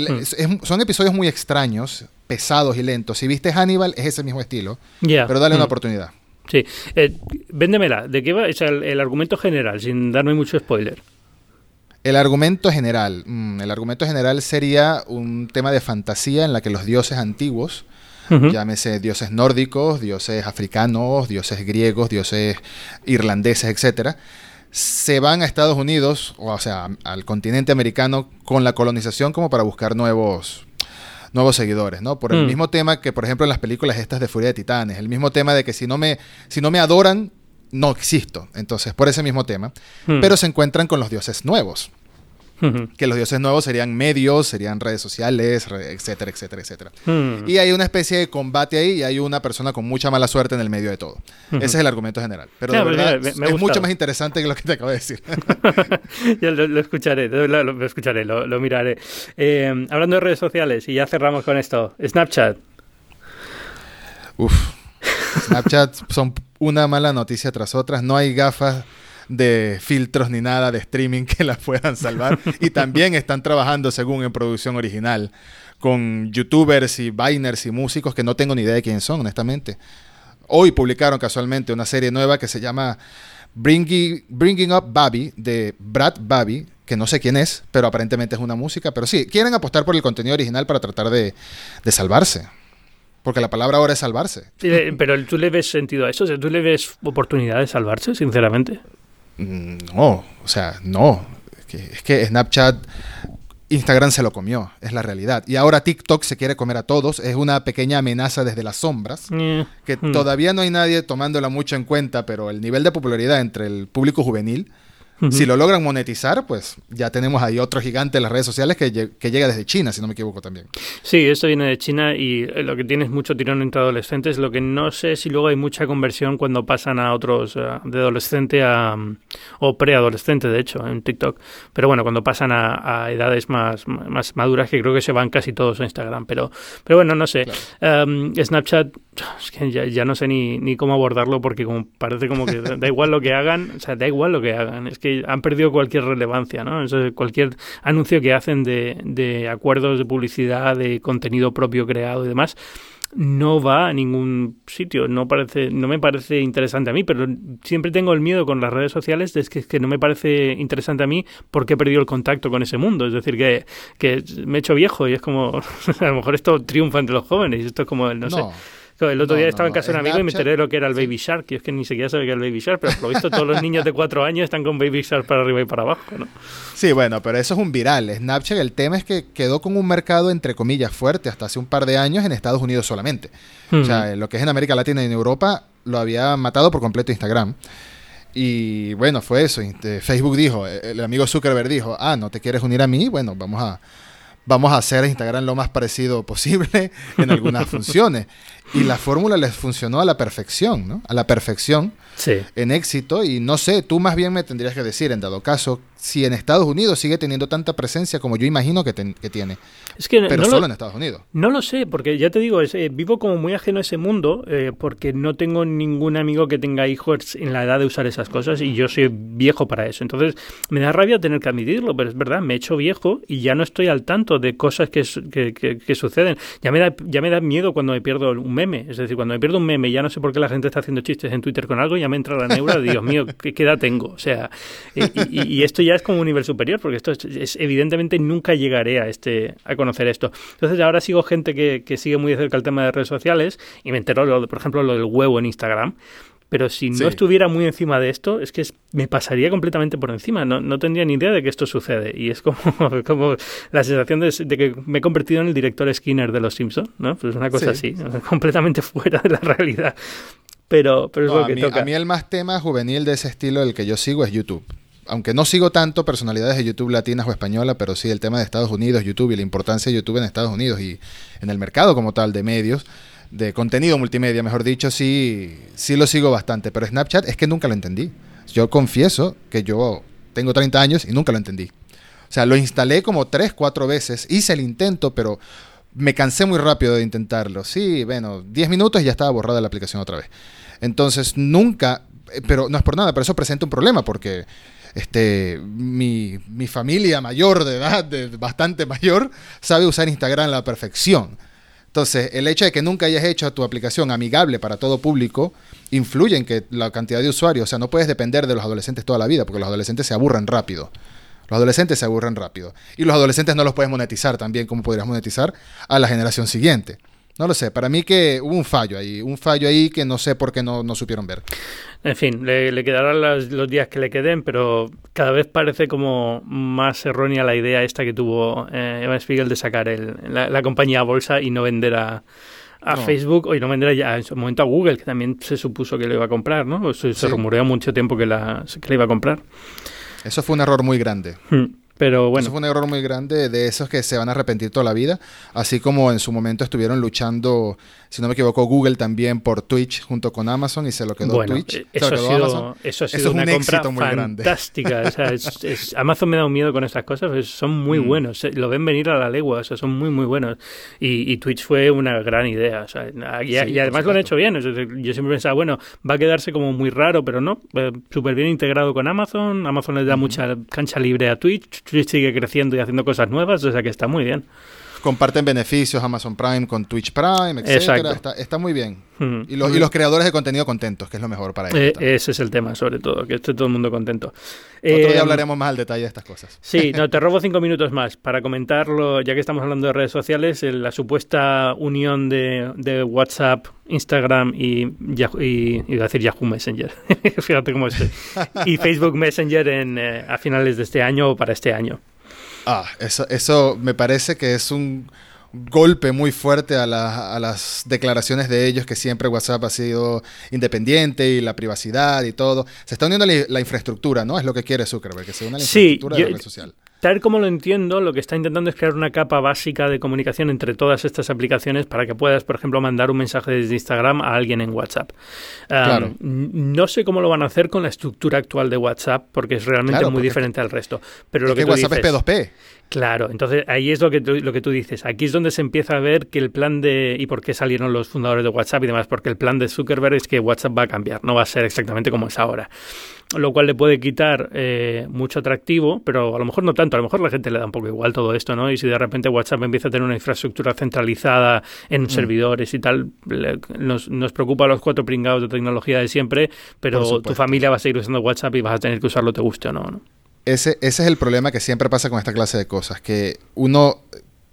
son episodios muy extraños, pesados y lentos. Si viste Hannibal, es ese mismo estilo, pero dale una oportunidad. Sí, eh, véndemela, ¿de qué va? el argumento general, sin darme mucho spoiler. El argumento general. Mm, el argumento general sería un tema de fantasía en la que los dioses antiguos, llámese dioses nórdicos, dioses africanos, dioses griegos, dioses irlandeses, etcétera, se van a Estados Unidos, o, sea, al continente americano con la colonización como para buscar nuevos nuevos seguidores, ¿no? Por el mm. mismo tema que, por ejemplo, en las películas estas de Furia de Titanes, el mismo tema de que si no me, si no me adoran, no existo. Entonces, por ese mismo tema. Hmm. Pero se encuentran con los dioses nuevos. Que los dioses nuevos serían medios, serían redes sociales, etcétera, etcétera, etcétera. Y hay una especie de combate ahí y hay una persona con mucha mala suerte en el medio de todo. Ese es el argumento general. Pero de verdad es mucho más interesante que lo que te acabo de decir. Yo lo, escucharé, lo, escucharé, lo, miraré. Eh, hablando de redes sociales, y ya cerramos con esto. Snapchat. Uf. Snapchat son una mala noticia tras otra. No hay gafas de filtros ni nada de streaming que las puedan salvar. y también están trabajando, según en producción original, con youtubers y biners y músicos que no tengo ni idea de quién son, honestamente. Hoy publicaron casualmente una serie nueva que se llama Bringing, Bringing Up Babi, de Brad Babi, que no sé quién es, pero aparentemente es una música. Pero sí, quieren apostar por el contenido original para tratar de, de salvarse. Porque la palabra ahora es salvarse. Eh, pero tú le ves sentido a eso, ¿tú le ves oportunidad de salvarse, sinceramente? Mm, no, o sea, no. Es que, Snapchat, Instagram se lo comió, es la realidad. Y ahora TikTok se quiere comer a todos, es una pequeña amenaza desde las sombras, mm, que mm. todavía no hay nadie tomándola mucho en cuenta, pero el nivel de popularidad entre el público juvenil si lo logran monetizar, pues ya tenemos ahí otro gigante en las redes sociales que, llega desde China, si no me equivoco también. Sí, esto viene de China y eh, lo que tiene es mucho tirón entre adolescentes. Lo que no sé si luego hay mucha conversión cuando pasan a otros, eh, de adolescente a. o preadolescente, de hecho, en TikTok. Pero bueno, cuando pasan a, edades más, más maduras, que creo que se van casi todos a Instagram. Pero, pero bueno, no sé. Em, Snapchat, es que ya, no sé ni, ni cómo abordarlo porque como parece como que da igual lo que hagan, o sea, da igual lo que hagan. Es que han perdido cualquier relevancia, ¿no? cualquier anuncio que hacen de, de acuerdos de publicidad, de contenido propio creado y demás, no va a ningún sitio, no parece, no me parece interesante a mí, pero siempre tengo el miedo con las redes sociales de que, que no me parece interesante a mí porque he perdido el contacto con ese mundo, es decir, que, que me he hecho viejo y es como, a lo mejor esto triunfa entre los jóvenes, esto es como, no, no. sé el otro día estaba en casa de un amigo y me enteré de lo que era el Baby Shark, y es que ni siquiera sabía que era el Baby Shark, pero por lo visto todos los niños de cuatro años están con Baby Shark para arriba y para abajo, ¿no? Sí, bueno, pero eso es un viral. Snapchat, el tema es que quedó con un mercado, entre comillas, fuerte hasta hace un par de años en Estados Unidos solamente. O sea, lo que es en América Latina y en Europa lo había matado por completo Instagram. Y bueno, fue eso. Facebook dijo, el amigo Zuckerberg dijo, ah, ¿no te quieres unir a mí? Bueno, vamos a, vamos a hacer Instagram lo más parecido posible en algunas funciones. Y la fórmula les funcionó a la perfección, ¿no? A la perfección Sí. en éxito y no sé, tú más bien me tendrías que decir, en dado caso, si en Estados Unidos sigue teniendo tanta presencia como yo imagino que, ten- que tiene, Es que pero no solo lo, en Estados Unidos. no lo sé, porque ya te digo, es, eh, vivo como muy ajeno a ese mundo, eh, porque no tengo ningún amigo que tenga hijos en la edad de usar esas cosas y yo soy viejo para eso. Entonces, me da rabia tener que admitirlo, pero es verdad, me he hecho viejo y ya no estoy al tanto de cosas que, que- que suceden. Ya me, da, ya me da miedo cuando me pierdo un meme. Es decir, cuando me pierdo un meme ya no sé por qué la gente está haciendo chistes en Twitter con algo, ya me entra la neura Dios mío, ¿qué, qué edad tengo? O sea, y, esto ya es como un nivel superior, porque esto es, es- evidentemente nunca llegaré a este a conocer esto. Entonces ahora sigo gente que, que sigue muy de cerca el tema de redes sociales y me entero, lo por ejemplo, lo del huevo en Instagram. Pero si no Sí. estuviera muy encima de esto, es que es- me pasaría completamente por encima. No, no tendría ni idea de que esto sucede. Y es como, como la sensación de, de que me he convertido en el director Skinner de Los Simpsons, ¿no? Pues una cosa Sí. así, completamente fuera de la realidad. Pero, pero es No, lo a, que mí, toca. a mí el más tema juvenil de ese estilo, el que yo sigo, es YouTube. Aunque no sigo tanto personalidades de YouTube latinas o españolas, pero sí el tema de Estados Unidos, YouTube y la importancia de YouTube en Estados Unidos y en el mercado como tal de medios, de contenido multimedia, mejor dicho, sí, sí lo sigo bastante. Pero Snapchat es que nunca lo entendí. Yo confieso que yo tengo 30 años y nunca lo entendí. O sea, lo instalé como 3, 4 veces, hice el intento, pero me cansé muy rápido de intentarlo. Sí, bueno, 10 minutos y ya estaba borrada la aplicación otra vez. Entonces, nunca, eh, pero no es por nada, pero eso presenta un problema porque este, mi, mi familia mayor de edad, de, bastante mayor, sabe usar Instagram a la perfección. Entonces, el hecho de que nunca hayas hecho tu aplicación amigable para todo público influye en que la cantidad de usuarios, o sea, no puedes depender de los adolescentes toda la vida, porque los adolescentes se aburren rápido. Los adolescentes se aburren rápido. Y los adolescentes no los puedes monetizar también como podrías monetizar a la generación siguiente. No lo sé, para mí que hubo un fallo ahí, un fallo ahí que no sé por qué no, no supieron ver. En fin, le, le quedarán las- los días que le queden, pero cada vez parece como más errónea la idea esta que tuvo eh, Evan Spiegel de sacar el- la, la compañía a bolsa y no vender a, a No. Facebook o y no vender ya en su momento a Google, que también se supuso que lo iba a comprar, ¿no? Se, rumoreó mucho tiempo que la, que la iba a comprar. Eso fue un error muy grande. Hmm. Pero Eso bueno, fue un error muy grande de esos que se van a arrepentir toda la vida, así como en su momento estuvieron luchando, si no me equivoco, Google también por Twitch junto con Amazon y se lo quedó bueno, Twitch. eh, eso lo ha, quedó sido, Amazon. eso ha Eso sido es una un compra éxito muy grande. fantástica. O sea, es- es- Amazon me da un miedo con estas cosas, son muy Mm. buenos, se- lo ven venir a la legua, o sea, son muy, muy buenos. Y, y Twitch fue una gran idea, o sea, y, Sí, además lo han hecho bien. yo siempre pensaba, bueno, va a quedarse como muy raro, pero no, eh, súper bien integrado con Amazon, Amazon le da mucha cancha libre a Twitch, Twitch sigue creciendo y haciendo cosas nuevas, o sea que está muy bien. Comparten beneficios Amazon Prime con Twitch Prime, etcétera. Exacto. Está, está muy bien. Mm. Y los, y los creadores de contenido contentos, que es lo mejor para ellos. Eh, ese es el tema, sobre todo, que esté todo el mundo contento. Otro Eh, día hablaremos más al detalle de estas cosas. Sí, no, te robo cinco minutos más para comentarlo, ya que estamos hablando de redes sociales, eh, la supuesta unión de, de WhatsApp, Instagram y, Yahoo, y iba a decir Yahoo Messenger, fíjate cómo estoy, y Facebook Messenger en, eh, a finales de este año o para este año. Ah, eso, eso me parece que es un golpe muy fuerte a, la- a las declaraciones de ellos que siempre WhatsApp ha sido independiente y la privacidad y todo. Se está uniendo la, la infraestructura, ¿no? Es lo que quiere Zuckerberg, que se una la Sí, infraestructura de la red social. Tal como lo entiendo, lo que está intentando es crear una capa básica de comunicación entre todas estas aplicaciones para que puedas, por ejemplo, mandar un mensaje desde Instagram a alguien en WhatsApp. Um, Claro. No sé cómo lo van a hacer con la estructura actual de WhatsApp, porque es realmente Claro, muy diferente al resto. Pero lo que, que tú WhatsApp dices, es P2P. Claro, entonces ahí es lo que, tú, lo que tú dices. Aquí es donde se empieza a ver que el plan de... y por qué salieron los fundadores de WhatsApp y demás, porque el plan de Zuckerberg es que WhatsApp va a cambiar, no va a ser exactamente como es ahora. Lo cual le puede quitar eh, mucho atractivo, pero a lo mejor no tanto, a lo mejor la gente le da un poco igual todo esto, ¿no? Y si de repente WhatsApp empieza a tener una infraestructura centralizada en Mm. servidores y tal, le- nos, nos preocupa a los cuatro pringados de tecnología de siempre, pero tu familia va a seguir usando WhatsApp y vas a tener que usarlo te guste o no, ¿no? Ese, ese es el problema que siempre pasa con esta clase de cosas, que uno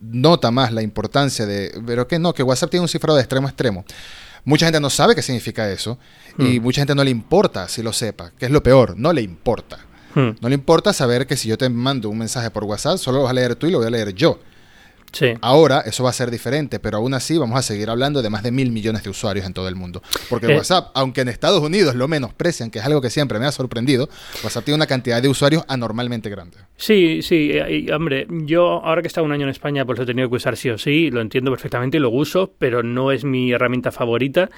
nota más la importancia de, pero que no, que WhatsApp tiene un cifrado de extremo a extremo. Mucha gente no sabe qué significa eso y Hmm. mucha gente no le importa si lo sepa, que es lo peor, no le importa. Hmm. No le importa saber que si yo te mando un mensaje por WhatsApp, solo lo vas a leer tú y lo voy a leer yo. Sí. Ahora eso va a ser diferente, pero aún así vamos a seguir hablando de más de mil millones de usuarios en todo el mundo. Porque Eh. WhatsApp, aunque en Estados Unidos lo menosprecian, que es algo que siempre me ha sorprendido, WhatsApp tiene una cantidad de usuarios anormalmente grande. Sí, sí, y, hombre, yo ahora que he estado un año en España, pues lo he tenido que usar sí o sí, lo entiendo perfectamente y lo uso, pero no es mi herramienta favorita.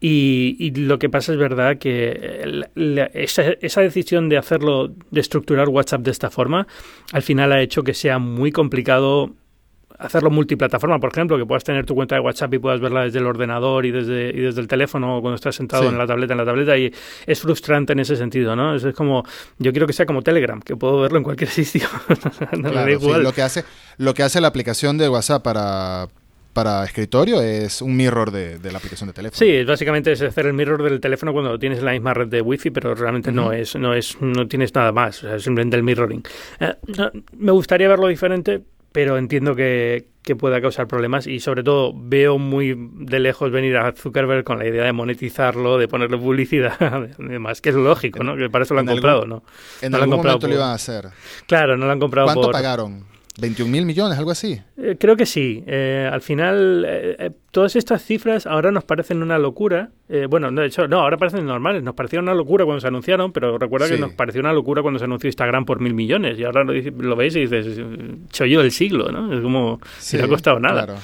Y, y lo que pasa es verdad que eh, la- la- esa, esa decisión de hacerlo, de estructurar WhatsApp de esta forma, al final ha hecho que sea muy complicado hacerlo multiplataforma, por ejemplo, que puedas tener tu cuenta de WhatsApp y puedas verla desde el ordenador y desde, y desde el teléfono cuando estás sentado Sí. en la tableta, en la tableta, y es frustrante en ese sentido, ¿no? Es, es como, yo quiero que sea como Telegram, que puedo verlo en cualquier sitio. no Claro, sí, lo que hace, lo que hace la aplicación de WhatsApp para, para escritorio es un mirror de, de la aplicación de teléfono. Sí, básicamente es hacer el mirror del teléfono cuando tienes en la misma red de wifi, pero realmente no es, no es, no tienes nada más, o sea, es simplemente el mirroring. Eh, me gustaría verlo diferente, pero entiendo que, que pueda causar problemas y sobre todo veo muy de lejos venir a Zuckerberg con la idea de monetizarlo, de ponerle publicidad, además que es lógico, ¿no? Que para eso lo han En algún- comprado, ¿no? En no lo han algún comprado momento lo iban a hacer. Claro, no lo han comprado ¿Cuánto por... pagaron? ¿21 mil millones? Algo así. Eh, creo que sí. Eh, al final, eh, eh, todas estas cifras ahora nos parecen una locura. Bueno, de hecho, no, ahora parecen normales. Nos parecieron una locura cuando se anunciaron, pero recuerda que Sí. nos pareció una locura cuando se anunció Instagram por mil millones. Y ahora lo, veis y dices, chollo del siglo, ¿no? Es como, si no ha costado nada. claro.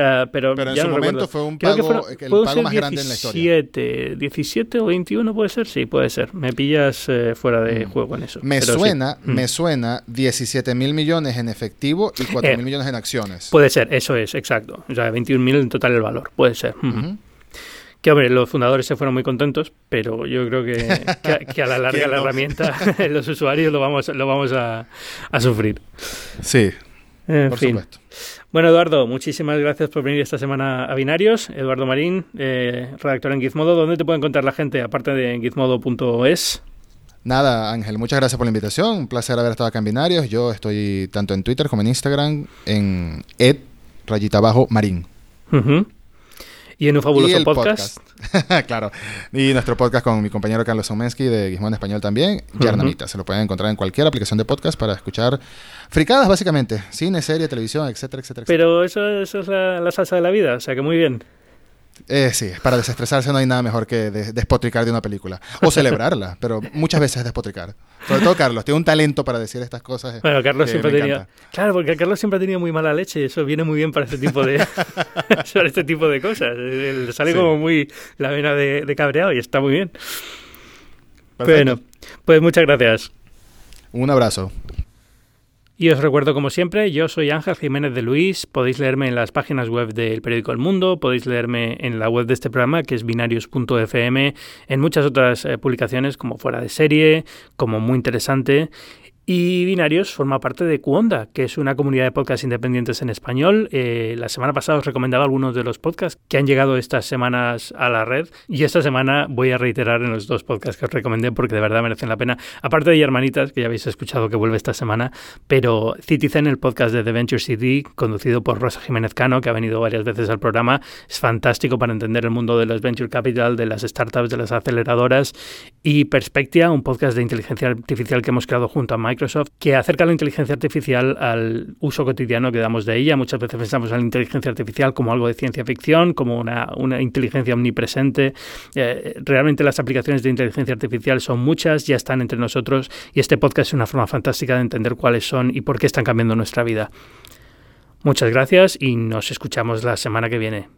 Eh, pero Pero en ya su no momento recuerdo. fue un Creo que pago, fueron- el ¿puedo pago más grande en la historia. 17, 17 o 21 puede ser, sí, puede ser. Me pillas eh, fuera de Mm. juego en eso. Me pero sí. suena, Mm. me suena 17 mil millones en efectivo y 4 mil Eh, millones en acciones. Puede ser, eso es, exacto. O sea, 21.000 en total el valor, puede ser. Ujú. Ujú. Que hombre, los fundadores se fueron muy contentos, pero yo creo que, que, a- que a la larga ¿Quién la no? herramienta, los usuarios lo vamos, lo vamos a, a sufrir. Sí, En por fin. supuesto. Bueno, Eduardo, muchísimas gracias por venir esta semana a Binarios. Eduardo Marín, eh, redactor en Gizmodo. ¿Dónde te puede encontrar la gente, aparte de en gizmodo.es? Nada, Ángel, muchas gracias por la invitación. Un placer haber estado acá en Binarios. Yo estoy tanto en Twitter como en Instagram en ed rayita abajo marín. Y en un fabuloso y podcast. podcast. claro. Y nuestro podcast con mi compañero Carlos Somensky de Gizmo en Español también, Yarnamita. Se lo pueden encontrar en cualquier aplicación de podcast para escuchar fricadas, básicamente. Cine, serie, televisión, etcétera, etcétera. etcétera. Pero eso, eso es la, la salsa de la vida, o sea que muy bien. Eh, sí, para desestresarse no hay nada mejor que de- despotricar de una película. O celebrarla, pero muchas veces despotricar. Sobre todo Carlos, tiene un talento para decir estas cosas. eh, Bueno, Carlos siempre tenía. Claro, porque Carlos siempre ha tenido muy mala leche y eso viene muy bien para este tipo de, para este tipo de cosas. Le sale Sí. como muy la vena de, de cabreado y está muy bien. Perfecto. Bueno, pues muchas gracias. Un abrazo. Y os recuerdo, como siempre, yo soy Ángel Jiménez de Luis. Podéis leerme en las páginas web del periódico El Mundo, podéis leerme en la web de este programa, que es binarios.fm, en muchas otras eh, publicaciones, como Fuera de Serie, como Muy Interesante. Y Binarios forma parte de Cuonda, que es una comunidad de podcasts independientes en español. Eh, la semana pasada os recomendaba algunos de los podcasts que han llegado estas semanas a la red. Y esta semana voy a reiterar en los dos podcasts que os recomendé porque de verdad merecen la pena. Aparte de Hermanitas, que ya habéis escuchado que vuelve esta semana, pero Citizen, el podcast de The Venture City, conducido por Rosa Jiménez Cano, que ha venido varias veces al programa, es fantástico para entender el mundo de los venture capital, de las startups, de las aceleradoras. Y Perspectia, un podcast de inteligencia artificial que hemos creado junto a Microsoft, que acerca la inteligencia artificial al uso cotidiano que damos de ella. Muchas veces pensamos en la inteligencia artificial como algo de ciencia ficción, como una, una inteligencia omnipresente. Eh, realmente las aplicaciones de inteligencia artificial son muchas, ya están entre nosotros y este podcast es una forma fantástica de entender cuáles son y por qué están cambiando nuestra vida. Muchas gracias y nos escuchamos la semana que viene.